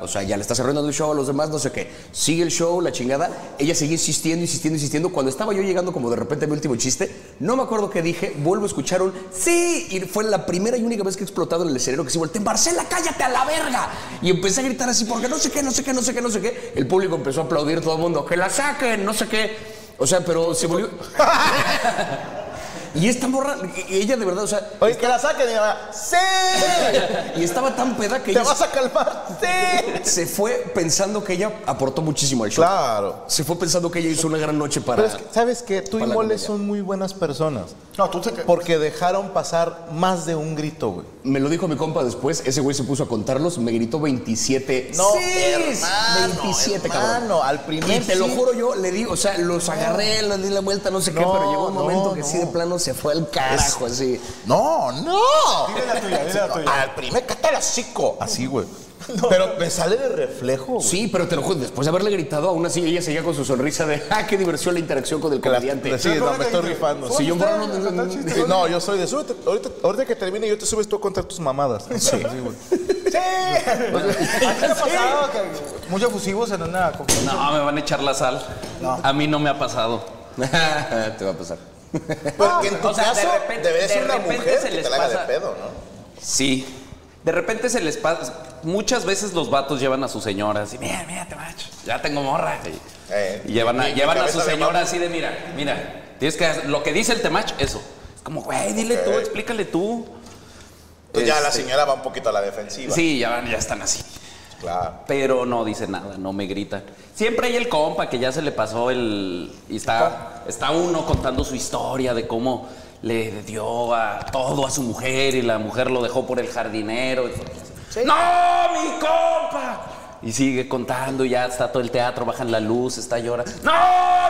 O sea, ya le estás arruinando el show a los demás, no sé qué. Sigue el show, la chingada. Ella sigue insistiendo, insistiendo, insistiendo. Cuando estaba yo llegando, como de repente mi último chiste, no me acuerdo qué dije, vuelvo a escuchar un sí. Y fue la primera y única vez que he explotado en el cerebro que se volteó. Marcela, cállate a la verga. Y empecé a gritar así, porque no sé qué, no sé qué, no sé qué, no sé qué. El público empezó a aplaudir todo el mundo, que la saquen, no sé qué. O sea, pero se volvió. Y esta morra, y ella de verdad, o sea. Oye, que la saquen y ¡Sí! Y estaba tan peda que ¿Te ella vas a calmar? ¡Sí! se fue pensando que ella aportó muchísimo al show. Claro. Se fue pensando que ella hizo una gran noche para. Pero es que, ¿sabes qué? Tú y Mole son muy buenas personas. No, tú te... Porque dejaron pasar más de un grito, güey. Me lo dijo mi compa después, ese güey se puso a contarlos, me gritó 27. No, sí, hermano, 27, hermano, cabrón. al primer Y te lo sí. juro yo, le di, o sea, los agarré, les di la vuelta, no sé qué, No, pero llegó un no, momento que no. sí de plano se fue al carajo, así. No, no. Dile la tuya, dile la tuya. Al primer cata el hocico. Así, güey. Pero me sale de reflejo, güey. Sí, pero te lo juro, después de haberle gritado, aún así ella seguía con su sonrisa de, ah, qué diversión la interacción con el comediante. Sí, no, me estoy rifando. Si yo un- Sí, no, yo soy de súbete. Ahorita, ahorita que termine, yo te subes tú a contar tus mamadas. Sí, güey. ¡Sí! ¿A ti te ha pasado que muchos efusivos en una conferencia? No, me van a echar la sal. A mí no me ha pasado. te va a pasar. Porque en tu o sea, de repente- debería de ser una repente mujer se que les te la haga de pedo, ¿no? Sí. De repente se les pasa. Muchas veces los vatos llevan a su señora así, mira, mira, te macho, ya tengo morra. Y, Eh, y llevan a, mi- mi llevan a su señora así de, mira, mira, tienes que hacer- lo que dice el temach, eso. Es como, güey, dile tú, explícale tú. Entonces ya la Este, señora va un poquito a la defensiva. Sí, ya, van- ya están así. Claro. Pero no dice nada, no me grita. Siempre hay el compa que ya se le pasó el. Y está, está uno contando su historia de cómo le dio a todo a su mujer y la mujer lo dejó por el jardinero. ¡No, mi compa! Y sigue contando, y ya está todo el teatro, bajan la luz, está llorando. ¡No,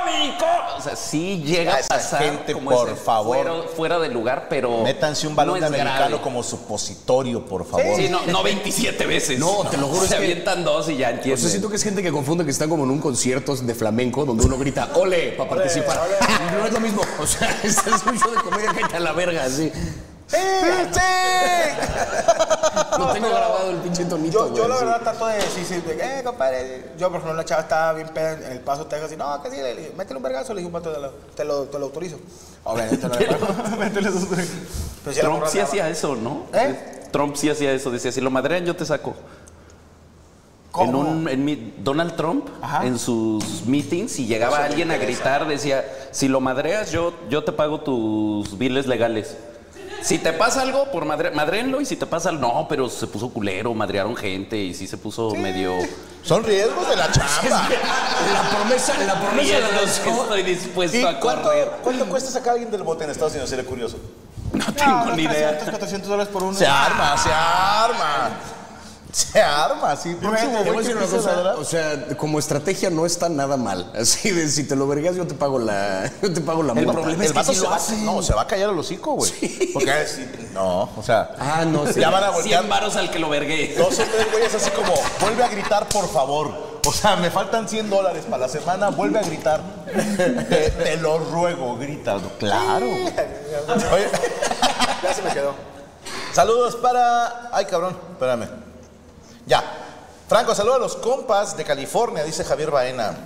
mi compa! O sea, sí llega a esa pasar gente, como por ese favor. Fuera, fuera de lugar, pero. Métanse un balón no de americano grave. como supositorio, por favor. Sí, no, no 27 veces. No, te lo juro, Se es que- avientan dos y ya O entienden. sea, siento que es gente que confunde que están como en un concierto de flamenco donde uno grita ¡Ole! para participar. No es lo mismo. O sea, es un show de comedia que a la verga, así. ¡Sí! ¡Sí! No tengo grabado el pinche tonito, Yo, la verdad trato de decir, sí, de, eh, compadre. Yo, por ejemplo, una chava estaba bien peda en el paso Texas y no, que sí, le dije, métele un vergazo, le dije, "Pato, te lo, te lo, te lo autorizo. Obviamente no le Métele la Trump sí hacía eso, ¿no? ¿Eh? Trump sí hacía eso, decía, si lo madrean yo te saco. ¿Cómo? En un, en mi- Donald Trump, Ajá. en sus meetings, si llegaba alguien a gritar, decía, si lo madreas yo, yo te pago tus biles legales. Si te pasa algo, por madre, madrenlo, y si te pasa algo, no, pero se puso culero, madrearon gente, y sí se puso medio... Son riesgos de la chamba. La promesa, la promesa de los que estoy dispuesto ¿Y a cuánto, correr. cuánto cuesta sacar a alguien del bote en Estados Unidos? Sería curioso. No tengo ni idea. 300, 400 dólares por uno. Se arma, se arma. Se arma, sí. Te voy a decir una cosa, o sea, como estrategia no está nada mal. Así de si te lo vergas yo te pago la, yo te pago la El multa. problema es El que vato sí se lo va, hacen. no, se va a callar el hocico, güey. Porque a decir, no, o sea, Ah, no, sí. ya van a voltear 100 varos al que lo vergué. dos o tres güeyes así como, vuelve a gritar, por favor. O sea, me faltan 100 dólares para la semana, vuelve a gritar. Te, te lo ruego, grita. Claro. Oye, Ya se me quedó. saludos para... Ay, cabrón, espérame. Ya. Franco, saludos a los compas de California, dice Javier Baena.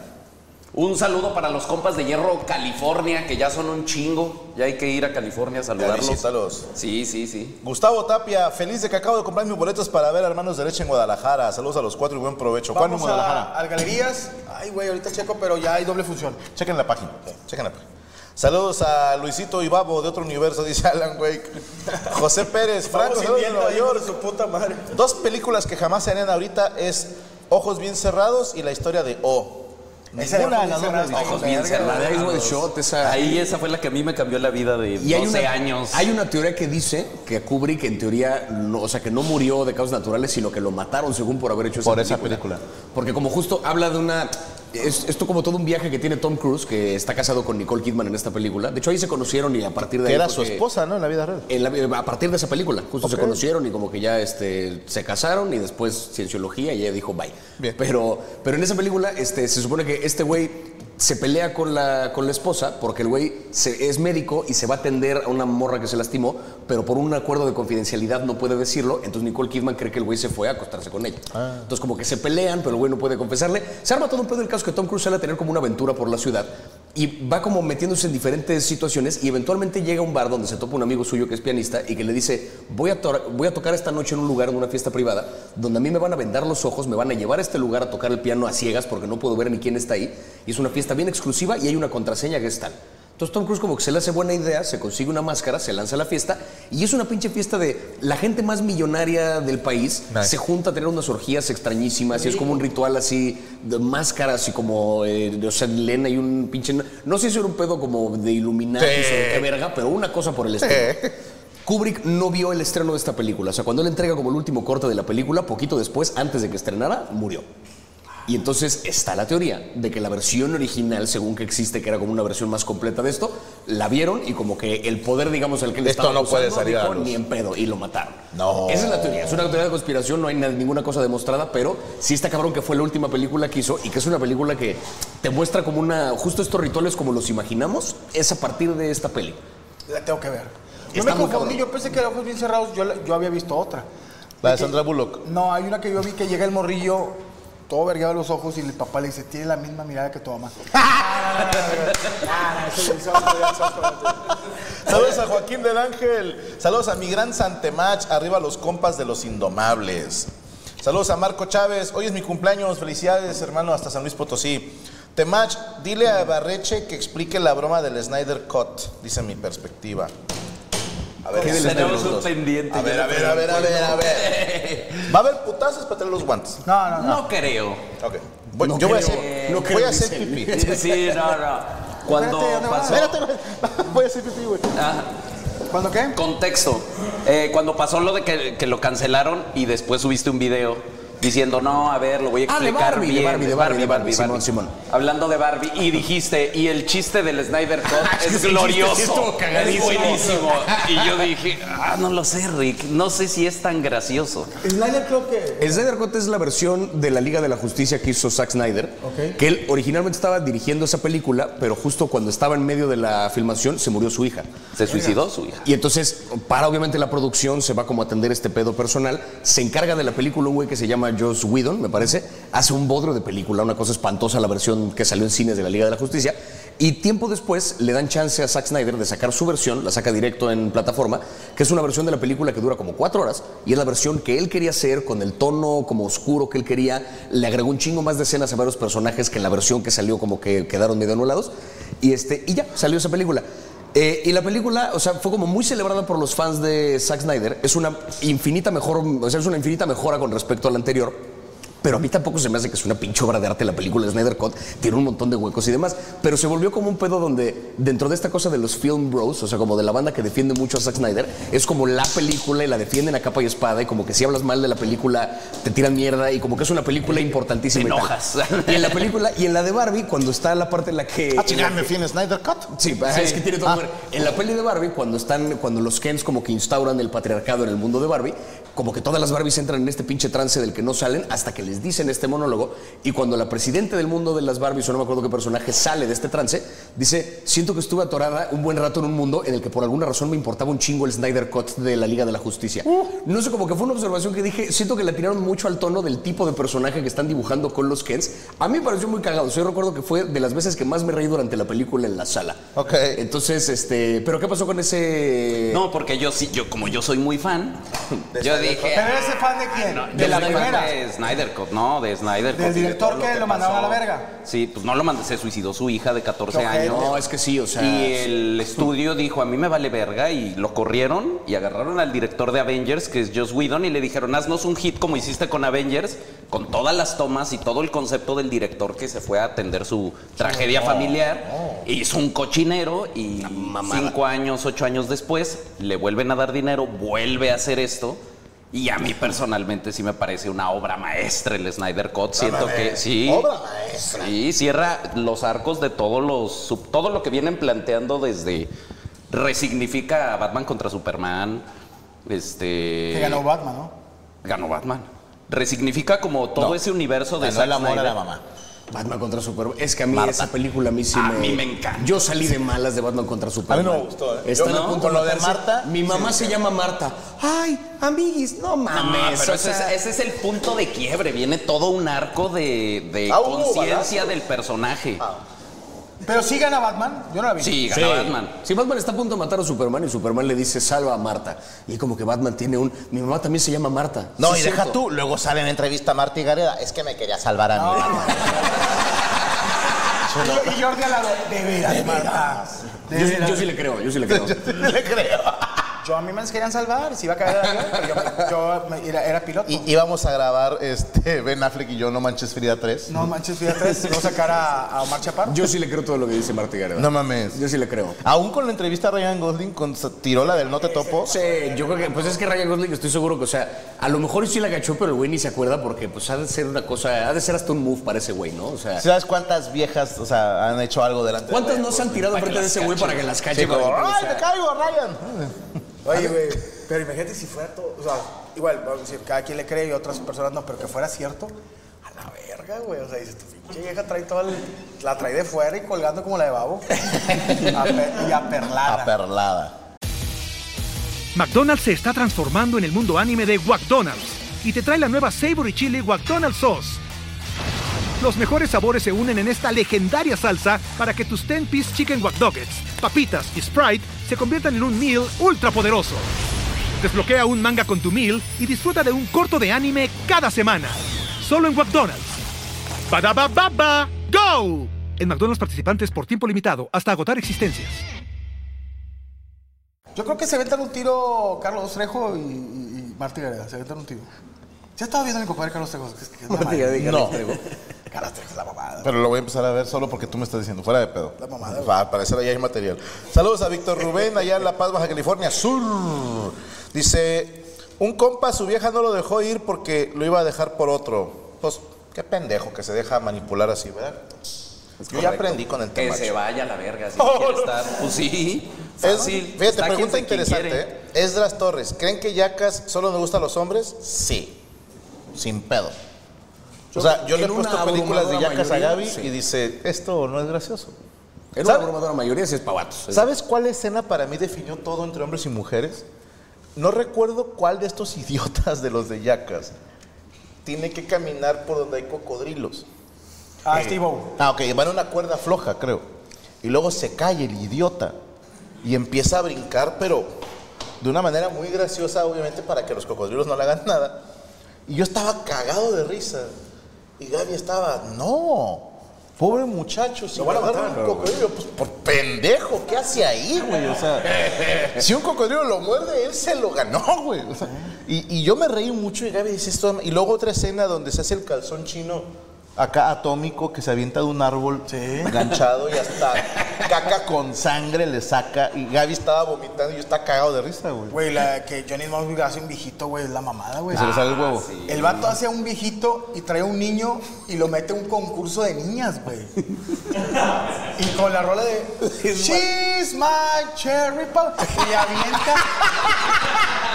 Un saludo para los compas de Hierro California, que ya son un chingo. Ya hay que ir a California a saludarlos. Sí, sí, sí. Gustavo Tapia, feliz de que acabo de comprar mis boletos para ver a Hermanos de Leche en Guadalajara. Saludos a los cuatro y buen provecho. ¿Cuándo en Guadalajara? a, a galerías. Ay, güey, ahorita checo, pero ya hay doble función. Chequen la página. Chequen la página. Saludos a Luisito y Babo de otro universo, dice Alan Wake. José Pérez, Franco, de Nueva York. su puta madre. Dos películas que jamás se harían ahorita es Ojos bien cerrados y la historia de O. Esa ojos de las dos ojos bien cerrados. La de Ice White Shot, esa. Ahí esa fue la que a mí me cambió la vida de Y hay 12 una, años. Hay una teoría que dice que Kubrick en teoría, no, o sea, que no murió de causas naturales, sino que lo mataron según por haber hecho esa Por película. esa película. Porque como justo habla de una... Es, esto como todo un viaje que tiene Tom Cruise, que está casado con Nicole Kidman en esta película. De hecho, ahí se conocieron y a partir de Que ahí... era su esposa, ¿no? En la vida real. en la- a partir de esa película, justo se conocieron y como que ya este, se casaron y después cienciología y ella dijo bye. Bien. Pero, pero en esa película este, se supone que este güey se pelea con la, con la esposa porque el güey se- es médico y se va a atender a una morra que se lastimó, pero por un acuerdo de confidencialidad no puede decirlo, entonces Nicole Kidman cree que el güey se fue a acostarse con ella. Entonces como que se pelean, pero el güey no puede confesarle. Se arma todo un pedo el caso que Tom Cruise sale a tener como una aventura por la ciudad y va como metiéndose en diferentes situaciones y eventualmente llega a un bar donde se topa un amigo suyo que es pianista y que le dice, voy a, voy a tocar esta noche en un lugar, en una fiesta privada, donde a mí me van a vendar los ojos, me van a llevar a este lugar a tocar el piano a ciegas porque no puedo ver ni quién está ahí. Y es una fiesta bien exclusiva y hay una contraseña que es tal. Entonces Tom Cruise como que se le hace buena idea, se consigue una máscara, se lanza a la fiesta y es una pinche fiesta de la gente más millonaria del país Nice. se junta a tener unas orgías extrañísimas y es como un ritual así de máscaras y como, eh, de- o sea, Lena y un pinche... No sé si era un pedo como de Illuminati Sí. o de qué verga, pero una cosa por el estilo. Kubrick no vio el estreno de esta película. O sea, cuando él entrega como el último corte de la película, poquito después, antes de que estrenara, murió. Y entonces está la teoría de que la versión original, según que existe, que era como una versión más completa de esto, la vieron y como que el poder, digamos, al que le estaba no puede salir dijo, ni en pedo y lo mataron. No. Esa es la teoría. Es una teoría de conspiración, no hay na- ninguna cosa demostrada, pero sí está cabrón que fue la última película que hizo y que es una película que te muestra como una. Justo estos rituales como los imaginamos, es a partir de esta peli. La tengo que ver. Yo Está me confundí, yo pensé que era ojos bien cerrados, yo, yo había visto otra. La de Sandra Bullock. No, hay una que yo vi que llega el morrillo, todo vergueado los ojos, y el papá le dice, tiene la misma mirada que tu mamá. Ah, Saludos a Joaquín del Ángel. Saludos a mi gran Santemach. Arriba los compas de los Indomables. Saludos a Marco Chávez. Hoy es mi cumpleaños. Felicidades, hermano, hasta San Luis Potosí. Temach, dile a Barreche que explique la broma del Snyder Cut, dice mi perspectiva. A ver, ¿Qué Tenemos un dos? pendiente. a ver, a ver, a ver, a ver, a ver. Va a haber putazos para traer los guantes. No, no, no. No creo. Ok. Voy- No yo voy a creo, hacer, no voy creo, a hacer pipí. Sí, no, no. Cuando Espérate, pasó... Espérate, voy a hacer pipí, güey. ¿Cuándo qué? Contexto. Eh, cuando pasó lo de que, que lo cancelaron y después subiste un video diciendo, no, a ver, lo voy a Ah, de explicar Barbie, de bien. Barbie, de Barbie, de Barbie, Simón, Simón. Hablando de Barbie y dijiste, y el chiste del Snyder Cut que es glorioso. es cagadísimo. buenísimo. Y yo dije, ah, no lo sé, Rick. No sé si es tan gracioso. Snyder creo que... El Snyder Cut es la versión de la Liga de la Justicia que hizo Zack Snyder, Ok. que él originalmente estaba dirigiendo esa película, pero justo cuando estaba en medio de la filmación se murió su hija. Se suicidó su hija. Y entonces, para obviamente la producción, se va como a atender este pedo personal. Se encarga de la película un güey que se llama Joss Whedon, me parece. Hace un bodrio de película, una cosa espantosa, la versión que salió en cines de la Liga de la Justicia. Y tiempo después le dan chance a Zack Snyder de sacar su versión, la saca directo en plataforma, que es una versión de la película que dura como cuatro horas. Y es la versión que él quería hacer, con el tono como oscuro que él quería. Le agregó un chingo más de escenas a varios personajes que en la versión que salió como que quedaron medio anulados. Y, este, y ya, salió esa película. Eh, y la película, o sea, fue como muy celebrada por los fans de Zack Snyder. Es una infinita mejor, o sea, es una infinita mejora con respecto a la anterior. Pero a mí tampoco se me hace que es una pinche obra de arte la película de Snyder Cut. Tiene un montón de huecos y demás. Pero se volvió como un pedo donde, dentro de esta cosa de los film bros, o sea, como de la banda que defiende mucho a Zack Snyder, es como la película y la defienden a capa y espada. Y como que si hablas mal de la película, te tiran mierda. Y como que es una película importantísima. Te enojas. Y en la película, y en la de Barbie, cuando está la parte en la que. Ah, chingada, me fui en Snyder Cut. Sí, es que tiene todo ver. En la peli de Barbie, cuando están, cuando los Kens como que instauran el patriarcado en el mundo de Barbie, como que todas las Barbies entran en este pinche trance del que no salen hasta que les dicen este monólogo. Y cuando la presidenta del mundo de las Barbies, o no me acuerdo qué personaje, sale de este trance, dice: Siento que estuve atorada un buen rato en un mundo en el que por alguna razón me importaba un chingo el Snyder Cut de la Liga de la Justicia. No sé, como que fue una observación que dije: Siento que la tiraron mucho al tono del tipo de personaje que están dibujando con los Kens. A mí me pareció muy cagado. Yo recuerdo que fue de las veces que más me reí durante la película en la sala. Ok. Entonces, este, pero ¿qué pasó con ese? No, porque yo sí, yo como yo soy muy fan, yo dije. ¿Pero ese fan de quién? No, de la primera. De Snyder Cut, no, de Snyder Del Cut y de director que lo mandaron a la verga. Sí, pues no lo mandó, se suicidó su hija de 14 Qué ojete. años. No, es que sí, o sea. Y el estudio dijo, a mí me vale verga, y lo corrieron y agarraron al director de Avengers, que es Joss Whedon, y le dijeron, haznos un hit como hiciste con Avengers, con todas las tomas y todo el concepto del director que se fue a atender su tragedia familiar. Hizo un cochinero y cinco años, ocho años después, le vuelven a dar dinero, vuelve a hacer esto. Y a mí personalmente sí me parece una obra maestra el Snyder Cut. Siento que sí. Obra maestra. Sí, cierra los arcos de todos los sub- todo lo que vienen planteando desde resignifica a Batman contra Superman. Este Que ganó Batman, ¿no? ganó Batman. Resignifica como todo No. ese universo de Ganó Zack el amor a la mamá. Batman contra Superman. Es que a mí Marta. esa película a mí sí A me... mí me encanta. Yo salí de malas de Batman contra Superman. A mí no me gustó, ¿eh? Están a no, punto con lo de. Marta, Mi mamá se llama Marta. Ay, amiguis, no No, mames. pero o ese, sea, es, ese es el punto de quiebre. Viene todo un arco de, de Ah, conciencia del personaje. Pero sí gana Batman. Yo no la vi. Sí, gana Batman. Si Batman está a punto de matar a Superman y Superman le dice salva a Marta. Y como que Batman tiene un... Mi mamá también se llama Marta. No, Sí, y deja cierto. tú, luego sale en entrevista a Marta y Gareda, es que me quería salvar a mí. Y Jordi al lado, de veras, Marta. De Yo, sí- veras. yo sí le creo, yo sí le creo. Yo a mí me querían salvar, si iba a caer el avión, pero yo, yo me- era, era piloto. Y íbamos a grabar este Ben Affleck y yo No Manches Frida 3. No manches, fíjate, no sacar a, a Omar Chaparro. Yo sí le creo todo lo que dice Marta Gareda. No mames. Yo sí le creo. Aún con la entrevista a Ryan Gosling, con tiró la del no te topo. Sí, yo creo que, pues es que Ryan Gosling estoy seguro que, o sea, a lo mejor sí la agachó, pero el güey ni se acuerda porque, pues, ha de ser una cosa, ha de ser hasta un move para ese güey, ¿no? O sea, ¿Sabes cuántas viejas, o sea, han hecho algo delante de ¿cuántas no se han tirado frente de ese güey para que las cache? Sí, como, ¡ay, te caigo, Ryan! Oye, güey, pero imagínate si fuera todo, o sea, igual, vamos a decir, cada quien le cree y otras personas no, pero que fuera cierto, a la verga, güey, o sea, dices, tu pinche vieja trae toda el, la trae de fuera y colgando como la de babo. Ape- y aperlada. Aperlada. McDonald's se está transformando en el mundo anime de McDonald's y te trae la nueva Savory Chili McDonald's Sauce. Los mejores sabores se unen en esta legendaria salsa para que tus 10-piece chicken wack Nuggets, papitas y Sprite se conviertan en un meal ultra poderoso. Desbloquea un manga con tu meal y disfruta de un corto de anime cada semana. Solo en McDonald's. Badaba baba, go! En McDonald's participantes por tiempo limitado hasta agotar existencias. Yo creo que se aventan un tiro Carlos Trejo y, y, y Martí Gareda, se aventan un tiro. Ya estaba viendo a mi compadre Carlos Trejo. que es- que es la No. Es la mamada. Pero lo voy a empezar a ver solo porque tú me estás diciendo, fuera de pedo. La mamada. Va, al parecer allá hay material. Saludos a Víctor Rubén, allá en La Paz, Baja California Sur. Dice, un compa, su vieja no lo dejó ir porque lo iba a dejar por otro. Pues, qué pendejo que se deja manipular así, ¿verdad? Yo ya aprendí con el Que tema. se chico. vaya a la verga si no quiere estar. Pues sí. Es- fíjate, pregunta se- interesante. ¿eh? Esdras Torres, ¿creen que Yacas solo le gusta a los hombres? Sí, sin pedo. O sea, yo le he puesto películas de Yacas a Gaby sí. y dice, esto no es gracioso. En una ¿Sabe- abrumadora mayoría sí es pavatos. ¿Sabes cuál escena para mí definió todo entre hombres y mujeres? No recuerdo cuál de estos idiotas de los de Yacas tiene que caminar por donde hay cocodrilos. Ah, Steve-O. Ah, ok, va en una cuerda floja, creo. Y luego se cae el idiota y empieza a brincar, pero de una manera muy graciosa, obviamente, para que los cocodrilos no le hagan nada. Y yo estaba cagado de risa. Y Gaby estaba, no, pobre muchacho, si Lo van a agarran matar, un cocodrilo, pues por pendejo, ¿qué hace ahí, güey? O sea, si un cocodrilo lo muerde, él se lo ganó, güey. O sea, y, y yo me reí mucho y Gaby dice esto. Y luego otra escena donde se hace el calzón chino acá atómico que se avienta de un árbol enganchado y hasta caca con sangre le saca. Y Gaby estaba vomitando y yo estaba cagado de risa, güey. Güey, la que Johnny Mosby hace un viejito, güey, es la mamada, güey. Se le sale el huevo. El vato hace a un viejito y trae a un niño y lo mete a un concurso de niñas, güey. y con la rola de She's my cherry pie. Y le avienta.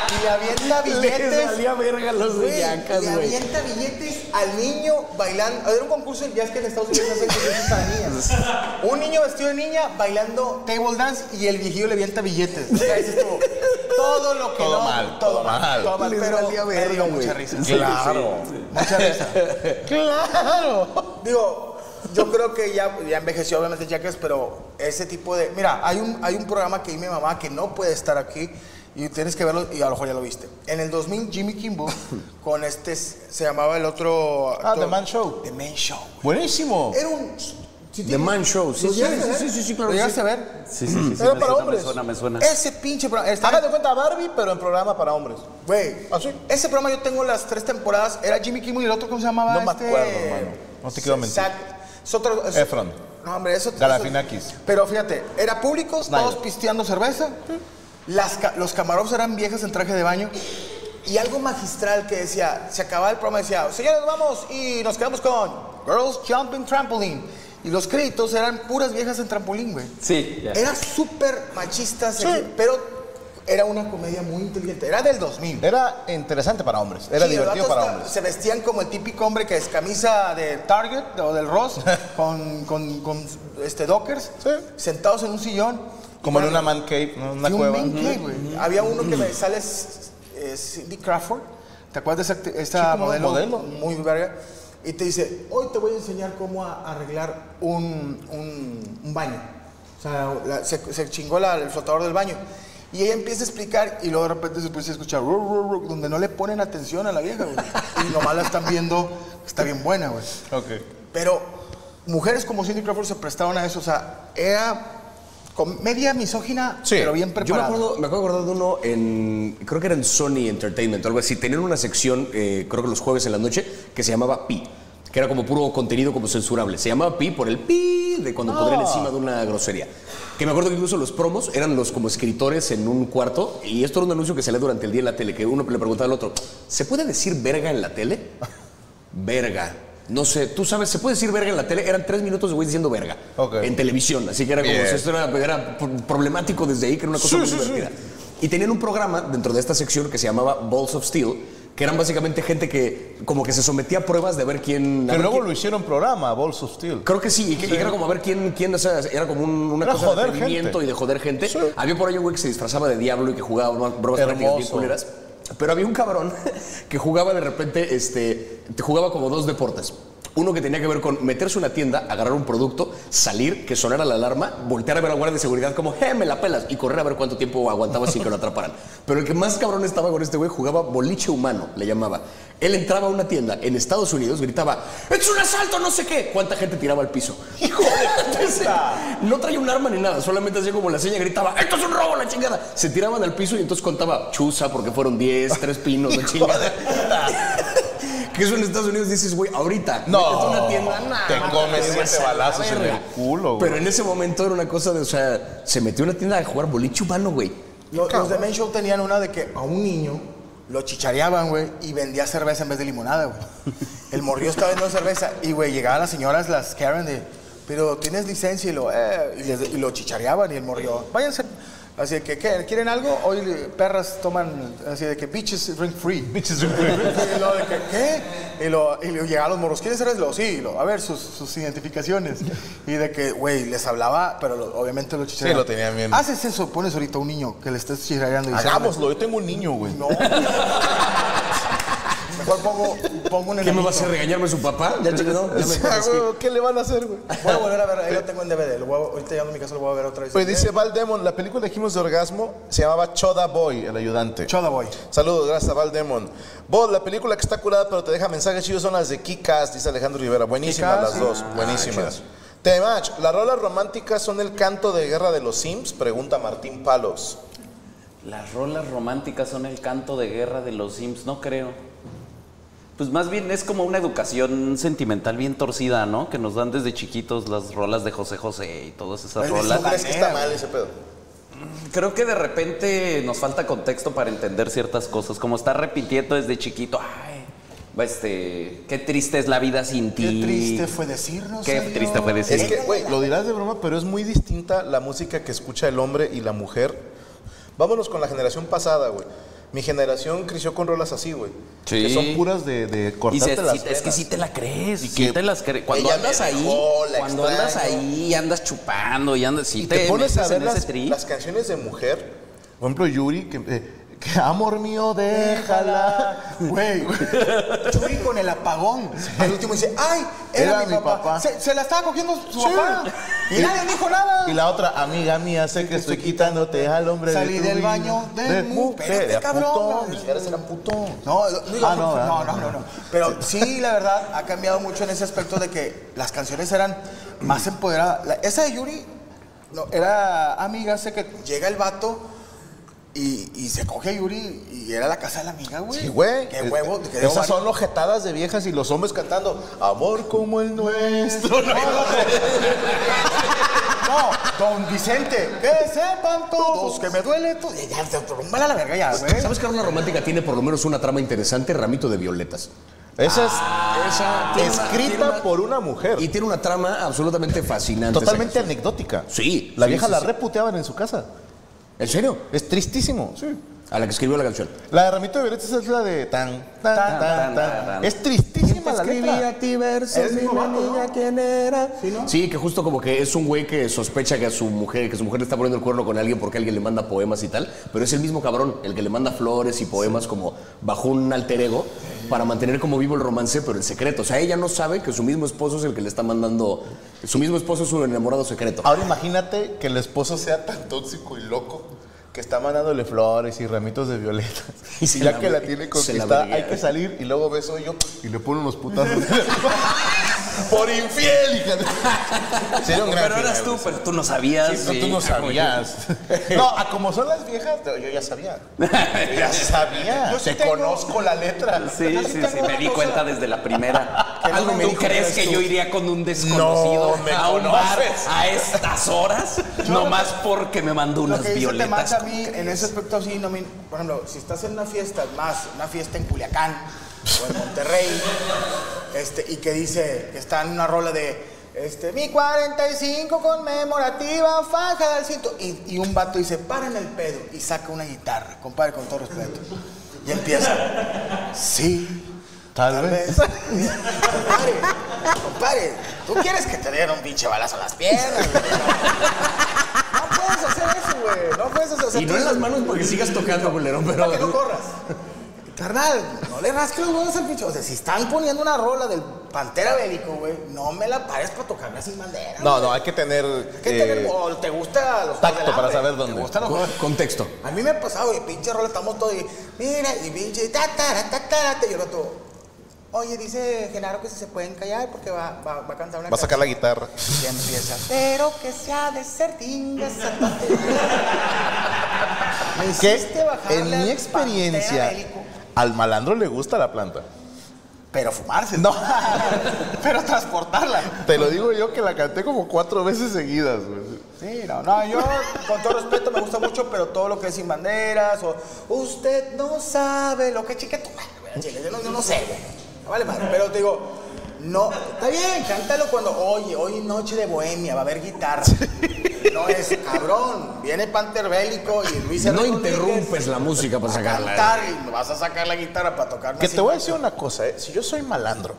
y le avienta billetes. Valía verga los de Güey, le avienta billetes al niño bailando. Era un concurso, ya es que en Estados Unidos hacen concursos para niñas. Un niño vestido de niña bailando table dance y el viejillo le avienta billetes. O sea, todo lo que Todo no. mal, todo mal. Todo mal, Les pero valía me verga, dio güey. mucha risa. Claro. Mucha risa. Claro. Digo, yo creo que ya, ya envejeció obviamente Jackass, pero ese tipo de... Mira, hay un, hay un programa que vi mi mamá que no puede estar aquí Y tienes que verlo, y a lo mejor ya lo viste. En el 2000, Jimmy Kimmel, con este, se llamaba el otro... Ah, actor- The Man Show. The Man Show. Buenísimo. Era un... ¿sí The Man Show, sí, ¿Lo sí, sí, sí, sí, sí, claro ¿Lo llegaste sí. a ver? Sí, sí, sí. sí, Era me para suena, hombres. Me suena, me suena. Ese pinche programa... está- Haga de cuenta Barbie, pero en programa para hombres. Güey, ¿Ah, sí? ese programa yo tengo las tres temporadas. Era Jimmy Kimmel y el otro, ¿cómo se llamaba? No me Este, acuerdo, hermano. No te quiero mentir. Es otro, es- Efron. No, hombre, eso... Galafinakis. eso- Pero fíjate, era público, Snyder. todos pisteando cerveza. Las, los camarotes eran viejas en traje de baño. Y algo magistral que decía, se acababa el programa, decía, señores, vamos y nos quedamos con Girls Jumping Trampoline. Y los créditos eran puras viejas en trampolín, güey. Sí. Era súper machista, sexy, pero era una comedia muy inteligente. Era del 2000. Era interesante para hombres. Era Sí, divertido para hombres. Se vestían como el típico hombre que es camisa de Target o del Ross con, con, con, este Dockers, Sí. sentados en un sillón. Como en una man cave, ¿no? una y un cueva. man cave, güey. Había uno que me sale Cindy Crawford. ¿Te acuerdas de esa, acti- esta Sí, modelo, modelo. muy verga? Y te dice, hoy te voy a enseñar cómo a- arreglar un, un- un baño. O sea, la- se, se chingó la- el flotador del baño. Y ella empieza a explicar y luego de repente se empieza a escuchar "Ru, ru, ru", donde no le ponen atención a la vieja, güey. Y nomás la están viendo, está bien buena, güey. Ok. Pero mujeres como Cindy Crawford se prestaban a eso, o sea, era comedia misógina, Sí, pero bien Yo me preparada. acuerdo, me acuerdo acordar de uno en, creo que era en Sony Entertainment o algo así. Tenían una sección, eh, creo que los jueves en la noche, que se llamaba Pi, que era como puro contenido como censurable. Se llamaba Pi por el Pi de cuando podrían encima de una grosería. Que me acuerdo que incluso los promos eran los como escritores en un cuarto y esto era un anuncio que salía durante el día en la tele, que uno le preguntaba al otro, ¿se puede decir verga en la tele? Verga. No sé, tú sabes, ¿se puede decir verga en la tele? Eran tres minutos de güey diciendo verga. En televisión. Así que era como, esto era, era pro- problemático desde ahí, que era una cosa Sí, muy sí, sí. divertida. Y tenían un programa dentro de esta sección que se llamaba Balls of Steel, que eran básicamente gente que como que se sometía a pruebas de ver quién... Que luego quién- lo hicieron programa, Balls of Steel. Creo que sí, y, que, y era como a ver quién, quién o sea, era como un- una Era cosa de y de joder gente. Sí. Había por ahí un güey que se disfrazaba de diablo y que jugaba bromas prácticas bien culeras. Pero había un cabrón que jugaba de repente, este, te jugaba como dos deportes. Uno que tenía que ver con meterse a una tienda, agarrar un producto, salir, que sonara la alarma, voltear a ver a la guardia de seguridad como, ¡eh, me la pelas! Y correr a ver cuánto tiempo aguantaba sin que lo atraparan. Pero el que más cabrón estaba con este güey jugaba boliche humano, le llamaba. Él entraba a una tienda en Estados Unidos, gritaba, ¡es un asalto, no sé qué! ¿Cuánta gente tiraba al piso? ¡Hijo de puta! No traía un arma ni nada, solamente hacía como la seña, gritaba, ¡esto es un robo, la chingada! Se tiraban al piso y entonces contaba chuza porque fueron 10, tres pinos, la chingada. Que eso en Estados Unidos dices, güey, ahorita, No, a una tienda, nah, te comes siete balazos en el culo, güey. Pero en ese momento era una cosa de, o sea, se metió a una tienda a jugar boliche humano, güey. Los, los de Men Show tenían una de que a un niño lo chichareaban, güey, y vendía cerveza en vez de limonada, güey. El morrillo estaba vendiendo cerveza y, güey, llegaban las señoras, las Karen, de, pero tienes licencia y lo, eh, y, les- y lo chichareaban y el morrillo, váyanse. Así de que, ¿qué? ¿Quieren algo? Hoy perras toman, así de que bitches drink free. Bitches Y lo de que, ¿qué? Y, lo, y lo llegaban los morros, ¿quieren cerveza? Y lo, sí, lo, a ver sus, sus identificaciones. Y de que, güey, les hablaba, pero lo- obviamente lo chichareaban. lo tenían bien. Haces eso, pones ahorita un niño que le estés chichareando Hagámoslo, yo tengo un niño, güey. no. Mejor pongo, pongo un ¿Qué me va a hacer regañarme su papá? Ya chingado, ya me Ah, güey, ¿Qué le van a hacer, güey? Voy a volver a ver, ahí lo tengo en DVD. Lo voy a- ahorita llegando a mi casa lo voy a ver otra vez. Pues dice Val Demon, la película que dijimos de orgasmo se llamaba Choda Boy, el ayudante. Choda Boy. Saludos, gracias a Val Demon. Bot, la película que está curada pero te deja mensajes chidos son las de Kikas, dice Alejandro Rivera. Buenísimas las dos, buenísimas. Temach, ¿las rolas románticas son el canto de guerra de los Sims? Pregunta Martín Palos. Las rolas románticas son el canto de guerra de los Sims, no creo. Pues más bien es como una educación sentimental bien torcida, ¿no? Que nos dan desde chiquitos las rolas de José José y todas esas ¿Tú rolas. crees que está mal ese pedo? Creo que de repente nos falta contexto para entender ciertas cosas, como estar repitiendo desde chiquito, ay, este, qué triste es la vida sin ti. Qué triste fue decirnos. Qué triste fue decir. Es que, güey, lo dirás de broma, pero es muy distinta la música que escucha el hombre y la mujer. Vámonos con la generación pasada, güey. Mi generación creció con rolas así, güey. Sí. Que son puras de, de Y cortarte se- las es que sí te la crees, sí que te las crees. Cuando andas ahí, cuando andas ahí, andas chupando y andas, sí y te, pones a ver las canciones de mujer. Por ejemplo, Yuri, que, eh, Que amor mío, déjala. Güey, Yuri con el apagón. Al último dice, ay, era, mi, papá. Se, se la estaba cogiendo su papá. Y, nadie dijo nada. Y la otra, amiga mía, sé que estoy quitándote al hombre Salí de tu del vida. baño de, de mujer. Espérate, cabrón. putón, ni siquiera era putón. No, no, digo, Ah, no, no, no, no, no. Pero sí, la verdad, ha cambiado mucho en ese aspecto de que las canciones eran más empoderadas. La- esa de Yuri no, era amiga, sé que llega el vato y, y se coge a Yuri y era la casa de la amiga, güey. Sí, güey. Qué huevo. Esas son ojetadas de viejas y los hombres cantando Amor como el nuestro. No, No, don Vicente, que sepan todos que me duele todo. Ya, rúmbala a la verga ya, güey. ¿Sabes que una romántica tiene por lo menos una trama interesante? Ramito de violetas. Esa es Esa tiene una- escrita una- por una mujer. Y tiene una trama absolutamente fascinante. esa totalmente anecdótica. Sí, La sí, vieja sí, la sí. reputeaban en su casa. ¿En serio? Es tristísimo. Sí. A la que escribió la canción. La de Ramito de Violetas es la de tan, tan, tan, tan. tan, tan. Es tristísima la letra. ti versos, vato, ¿no? quién era. ¿Sí, que justo como que es un güey que sospecha que a su mujer, que su mujer le está poniendo el cuerno con alguien porque alguien le manda poemas y tal, pero es el mismo cabrón, el que le manda flores y poemas como bajo un alter ego para mantener como vivo el romance, pero en secreto. O sea, ella no sabe que su mismo esposo es el que le está mandando, su mismo esposo es su enamorado secreto. Ahora imagínate que el esposo sea tan tóxico y loco que está mandándole flores y ramitos de violetas. Y se ya la que la ve- tiene la conquistada, hay que salir y luego beso yo y le pone unos putazos. Por infiel, hija de- Sería un gran Pero eras final, tú, pero tú no sabías. Sí, sí. tú no sabías. No, a como son las viejas, yo ya sabía. Ya sabía. Yo sí Te tengo- conozco la letra. Sí, Yo sí sí, sí, me di cosa. cuenta desde la primera. Algo me ¿Tú crees que tú. yo iría con un desconocido No, me a un bar a estas horas? Nomás porque me mandó Lo unas que dice violetas. A mí, en ese aspecto así, no me, por ejemplo, si estás en una fiesta, más una fiesta en Culiacán o en Monterrey, este, y que dice que está en una rola de este, mi 45 conmemorativa, faja del cinto, y, y un vato dice, paren el pedo, y saca una guitarra, compadre, con todo respeto, y empieza, sí, Tal Tal vez. vez. compadre, compadre, tú quieres que te den un pinche balazo a las piernas. No puedes hacer eso, güey. No puedes hacer eso. Y no en las manos porque sigas tocando, culero, pero... Para que no corras. Carnal, no le rasques los huevos al pinche. O sea, si están poniendo una rola del Pantera Bélico, güey, no me la pares para tocarla sin bandera. No, güey. no, hay que tener. ¿Qué eh, tener? O te gusta los tacto del para saber dónde. ¿Te gustan los Con-? Contexto. A mí me ha pasado, güey, pinche rola, estamos todos y mira, y pinche ta, ta, ta, ta, ta, y el otro, oye, dice Genaro que si se pueden callar porque va, va, va a cantar una Va a sacar la canción". guitarra. Y empieza, pero que sea de sardingas. Me Que hiciste bajarle en mi experiencia. Al malandro le gusta la planta. Pero fumarse. No. pero transportarla. Te lo digo yo que la canté como cuatro veces seguidas, güey. Sí, no, no, yo con todo respeto me gusta mucho, pero todo lo que es sin banderas o usted no sabe lo que chiquito. Yo no, yo no sé, güey. No vale madre, pero te digo, no, está bien, cántalo cuando, oye, hoy noche de bohemia, va a haber guitarra. No es, cabrón, viene Panther Bélico y Luis No interrumpes la música para sacarla. cantar y vas a sacar la guitarra para tocar. Que te voy a decir una cosa, ¿eh? si yo soy malandro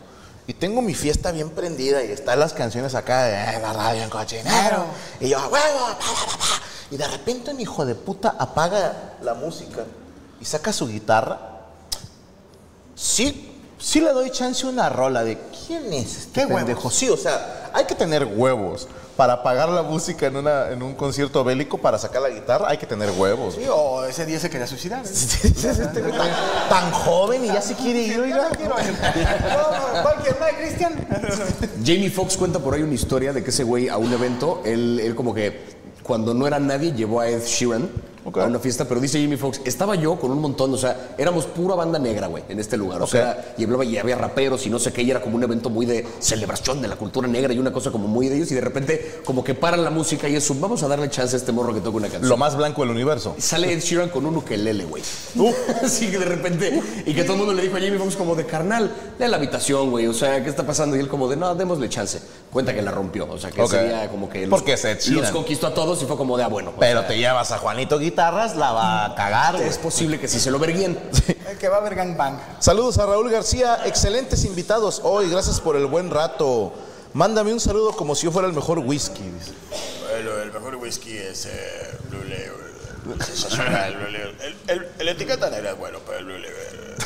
y tengo mi fiesta bien prendida y están las canciones acá de "Eh, la radio en cochinero y yo, "A huevo, pa, pa, pa, pa", y de repente un hijo de puta apaga la música y saca su guitarra, sí, sí le doy chance a una rola de quién es este ¿Qué huevos? pendejo. Sí, o sea, hay que tener huevos. Para apagar la música en, una, en un concierto bélico, para sacar la guitarra, hay que tener huevos. Sí, o ese día se quería suicidar. ¿eh? Este güey tan, tan joven y ya se quiere ir, oiga. No, Cualquier madre, Cristian. Jamie Foxx cuenta por ahí una historia de que ese güey a un evento, él, él como que cuando no era nadie llevó a Ed Sheeran A una fiesta, pero dice Jamie Foxx, estaba yo con un montón, o sea, éramos pura banda negra, güey, en este lugar. O sea, y, hablaba, y había raperos y no sé qué, y era como un evento muy de celebración de la cultura negra y una cosa como muy de ellos, y de repente como que paran la música y eso, vamos a darle chance a este morro que toca una canción. Lo más blanco del universo. Y Sale Ed Sheeran con un ukelele, güey. Así que de repente, y que todo el mundo le dijo a Jamie Foxx como de carnal, lee la habitación, güey, o sea, ¿qué está pasando? Y él como de, no, démosle chance. Cuenta que la rompió, o sea, que día como que Porque es Ed Sheeran. los conquistó a todos y fue como de, ah, bueno. o Pero sea, te llevas a Juanito Guitarras, la va a cagar, güey. es posible que si se lo verguen. El que va a ver gangbang. Saludos a Raúl García, excelentes invitados hoy, gracias por el buen rato. Mándame un saludo como si yo fuera el mejor whisky. dice. Bueno, el mejor whisky es eh, Blue Label. El, el, el etiqueta negra es bueno, pero el blue label.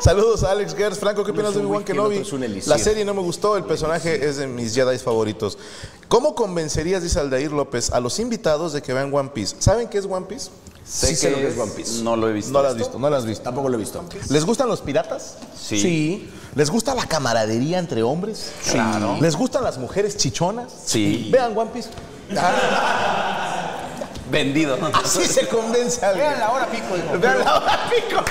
Saludos a Alex Gers. Franco, ¿qué opinas de Obi-Wan Kenobi? La serie no me gustó, el personaje es de mis Jedi favoritos. ¿Cómo convencerías, dice Aldair López, a los invitados de que vean One Piece? ¿Saben qué es One Piece? Sé Sí sé lo que es One Piece. No lo he visto. No lo has visto, no lo has visto. Tampoco lo he visto. ¿Les gustan los piratas? Sí. ¿Les gusta la camaradería entre hombres? Claro. ¿Les gustan las mujeres chichonas? Sí. Vean One Piece. Vendido. Así se convence a alguien. Vean la hora pico, dijo. Vean la hora pico.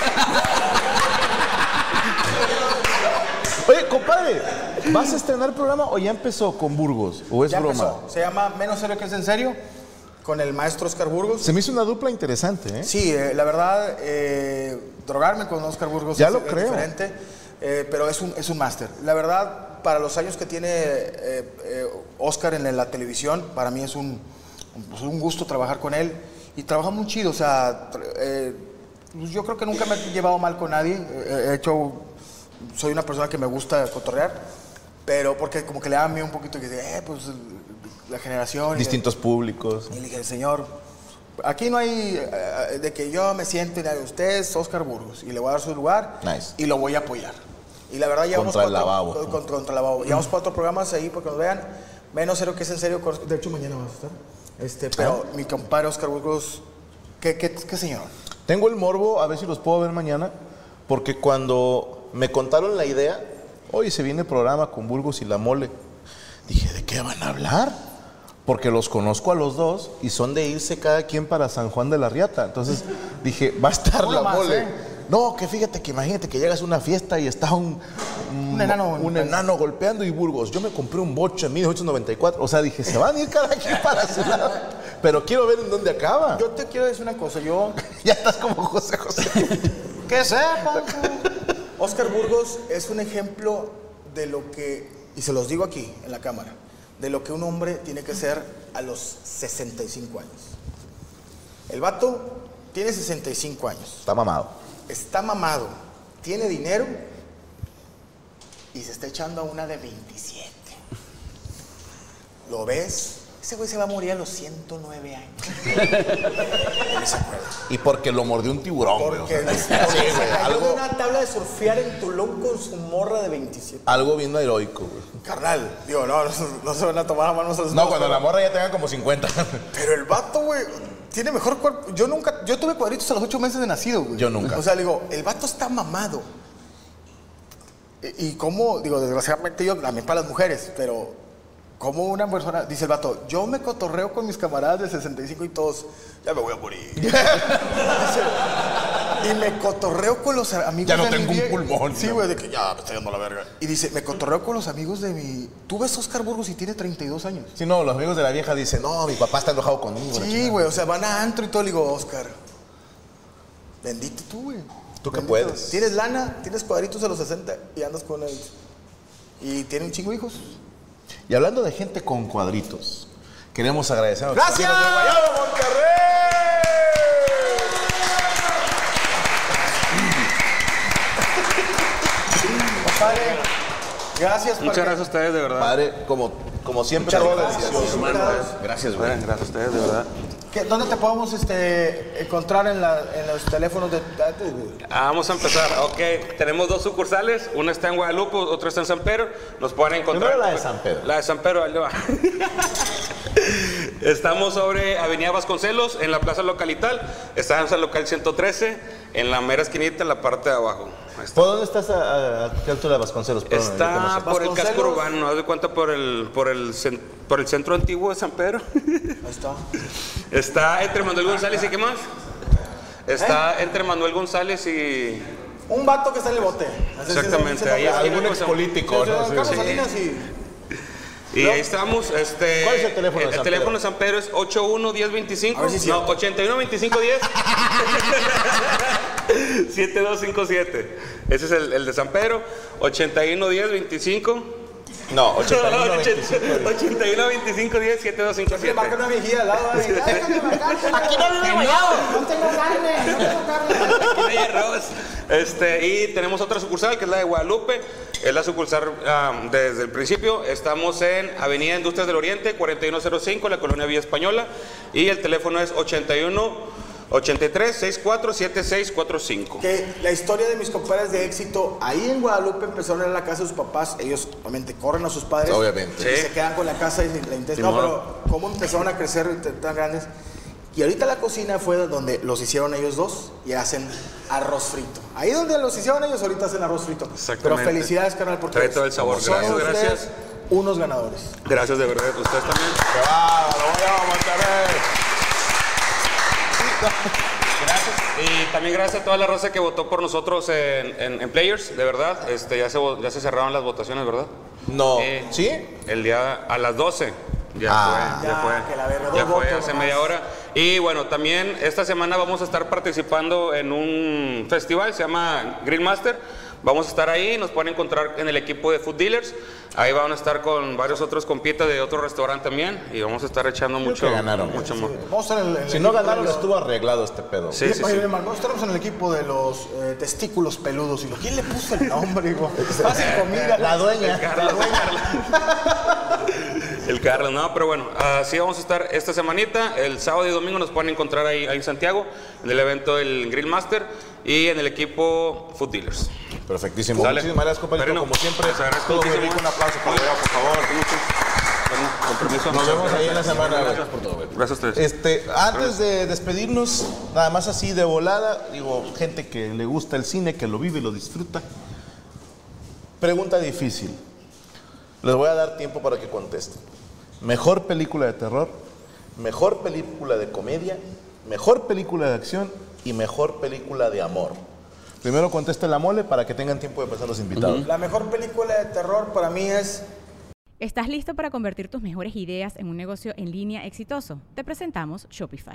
Oye, compadre, ¿vas a estrenar programa o ya empezó con Burgos? ¿O es Ya broma? empezó. Se llama Menos serio que es en serio, con el maestro Oscar Burgos. Se me hizo una dupla interesante, ¿eh? Sí, eh, la verdad, eh, drogarme con Oscar Burgos Ya es, lo es creo. diferente, eh, pero es un, es un máster. La verdad, para los años que tiene eh, eh, Oscar en la televisión, para mí es un, pues, un gusto trabajar con él. Y trabaja muy chido, o sea, eh, pues, yo creo que nunca me he llevado mal con nadie. He hecho, soy una persona que me gusta cotorrear, pero porque como que le da a mí un poquito que eh, pues la generación. y- Distintos públicos. y le dije, señor, aquí no hay eh, de que yo me siento y nada, usted es Oscar Burgos y le voy a dar su lugar Nice. y lo voy a apoyar. Y la verdad llevamos Contra el cuatro- lavabo. con- Contra, contra el lavabo. Llevamos cuatro programas ahí para que nos vean. Menos cero que es en serio. De hecho, mañana vas a estar. Este, pero mi compadre Oscar Burgos, ¿qué, qué, qué señor? Tengo el morbo, a ver si los puedo ver mañana, porque cuando me contaron la idea, hoy se viene el programa con Burgos y la mole, dije, ¿de qué van a hablar? Porque los conozco a los dos y son de irse cada quien para San Juan de la Riata. Entonces dije, va a estar Uno la más, mole. ¿eh? No, que fíjate que imagínate que llegas a una fiesta y está un, Un enano. un enano golpeando y Burgos. Yo me compré un bocho en 1894. O sea, dije, se van a ir cada quien para su lado. Pero quiero ver en dónde acaba. Yo te quiero decir una cosa. Yo, Ya estás como José José. que sepa. Oscar Burgos es un ejemplo de lo que, y se los digo aquí en la cámara, de lo que un hombre tiene que ser a los 65 años. El vato tiene 65 años, Está mamado. Está mamado, tiene dinero y se está echando a una de 27. ¿Lo ves? Ese güey se va a morir a los 109 años. Se acuerda. Y porque lo mordió un tiburón, güey, o Porque sea, se sí, cayó güey, de algo, una tabla de surfear en Tulum con su morra de 27. algo bien heroico, güey. Carnal, digo, no, no, no se van a tomar a manos a los No, dos, cuando pero- la morra ya tenga como 50. Pero el vato, güey, tiene mejor cuerpo. Yo nunca, yo tuve cuadritos a los ocho meses de nacido, güey. Yo nunca. O sea, digo, el vato está mamado. Y, y cómo, digo, desgraciadamente yo, también para las mujeres, pero como una persona, dice el vato, yo me cotorreo con mis camaradas de 65 y todos, ya me voy a morir. Dice, y me cotorreo con los amigos Ya no de mi tengo un pulmón, Sí, güey, de que ya me está yendo la verga. Y dice, me cotorreo con los amigos de mi... Tú ves Oscar Burgos y tiene 32 años. Si no, los amigos de la vieja dicen, no, mi papá está enojado conmigo. Sí, chingada". güey, o sea, van a antro y todo. Le digo, Oscar, bendito tú, güey. Tú que Bendito. puedes. Tienes lana, tienes cuadritos a los 60 y andas con él. Y tiene un chingo de hijos. Y hablando de gente con cuadritos, queremos agradecer a los ¡Gracias! de Guayabo, Monterrey. Compadre, gracias. Muchas gracias a ustedes, de verdad. Padre, como, como siempre, Muchas gracias. Gracias, güey. Gracias a ustedes, de verdad. ¿Qué- ¿Dónde te podemos este, encontrar en, la- en los teléfonos de... Ah, vamos a empezar. Ok, tenemos dos sucursales. Una está en Guadalupe, otra está en San Pedro. Nos pueden encontrar. Primero la de San Pedro. La de San Pedro, ahí va. Estamos sobre Avenida Vasconcelos, en la Plaza Localital. Estamos en el local 113, en la mera esquinita, en la parte de abajo. ¿Por dónde estás a, a, a qué altura de Vasconcelos? Perdón, no Está por el casco urbano, haz de cuenta por el, por el, por el centro antiguo de San Pedro. Ahí está. Está entre Manuel González y qué más? Está entre Manuel González y. Un vato que está en el bote. Así Exactamente, ahí es- Algún ex político, ¿no? sí, Sí, Carlos sí. Salinas y... Y ahí estamos. Este, ¿Cuál es el teléfono de El, San teléfono Pedro? de San Pedro es 81 10 25. A si no, cierto. 81 25 10. 7257. Ese es el, el de San Pedro. 81 10 25. No, 81 25. 81 25 10 7 2 5 Le marca 7. una vigía al lado. así, "Déjame marcar, Aquí no vive. No tengo carne, no tengo carne. Aquí no hay arroz. Este, y tenemos otra sucursal que es la de Guadalupe. Es la sucursal ah, desde el principio. Estamos en Avenida Industrias del Oriente, 4105, la colonia Vía Española. Y el teléfono es 81 83 64 7645. Que la historia de mis compadres de éxito, ahí en Guadalupe empezaron en la casa de sus papás, ellos obviamente corren a sus padres. Obviamente. Y Sí. se quedan con la casa y la intentan. No, pero cómo empezaron a crecer tan grandes. Y ahorita la cocina fue donde los hicieron ellos dos y hacen arroz frito. Ahí donde los hicieron ellos, ahorita hacen arroz frito. Pero felicidades, carnal, porque Trae todo el sabor. Gracias, ustedes gracias. unos ganadores. Gracias de verdad. Ustedes también. ¡Qué bárbaro! ¡Vamos, Monterrey! Gracias. Y también gracias a toda la raza que votó por nosotros en, en- en Players, de verdad. Este, ya, se, ya se cerraron las votaciones, ¿verdad? No. Eh, ¿Sí? El día a las 12. Ya Ah. fue, ya, Ya, fue. que la verga, Ya fue hace nomás. media hora. Y bueno, también esta semana vamos a estar participando en un festival, se llama Grill Master. Vamos a estar ahí, nos pueden encontrar en el equipo de Food Dealers. Ahí van a estar con varios otros compitas de otro restaurante también. Y vamos a estar echando mucho, que ganaron. mucho amor. Vamos a estar en el, en el Si no ganaron, los- estuvo arreglado este pedo. Sí, sí, sí. en el equipo de los eh, testículos peludos. Y lo, ¿Quién le puso el nombre? hijo? Hacen comida. La dueña. Carlos, el Carlos. El Carlos, no, pero bueno, así vamos a estar esta semanita. El sábado y domingo nos pueden encontrar ahí, ahí en Santiago, en el evento del Grill Master y en el equipo Food Dealers. Perfectísimo. Sale. Muchísimas gracias, compañero. Como siempre, les agradezco todo muy muchísimo. rico. Un aplauso por favor. Bueno, con permiso. Nos vemos ahí en la semana. Gracias por todo, güey. Gracias a ustedes. Este, antes de despedirnos, nada más así de volada, digo, gente que le gusta el cine, que lo vive y lo disfruta. Pregunta difícil. Les voy a dar tiempo para que contesten. Mejor película de terror, mejor película de comedia, mejor película de acción y mejor película de amor. Primero conteste la mole para que tengan tiempo de pasar los invitados. La mejor película de terror para mí es ¿Estás listo para convertir tus mejores ideas en un negocio en línea exitoso? Te presentamos Shopify.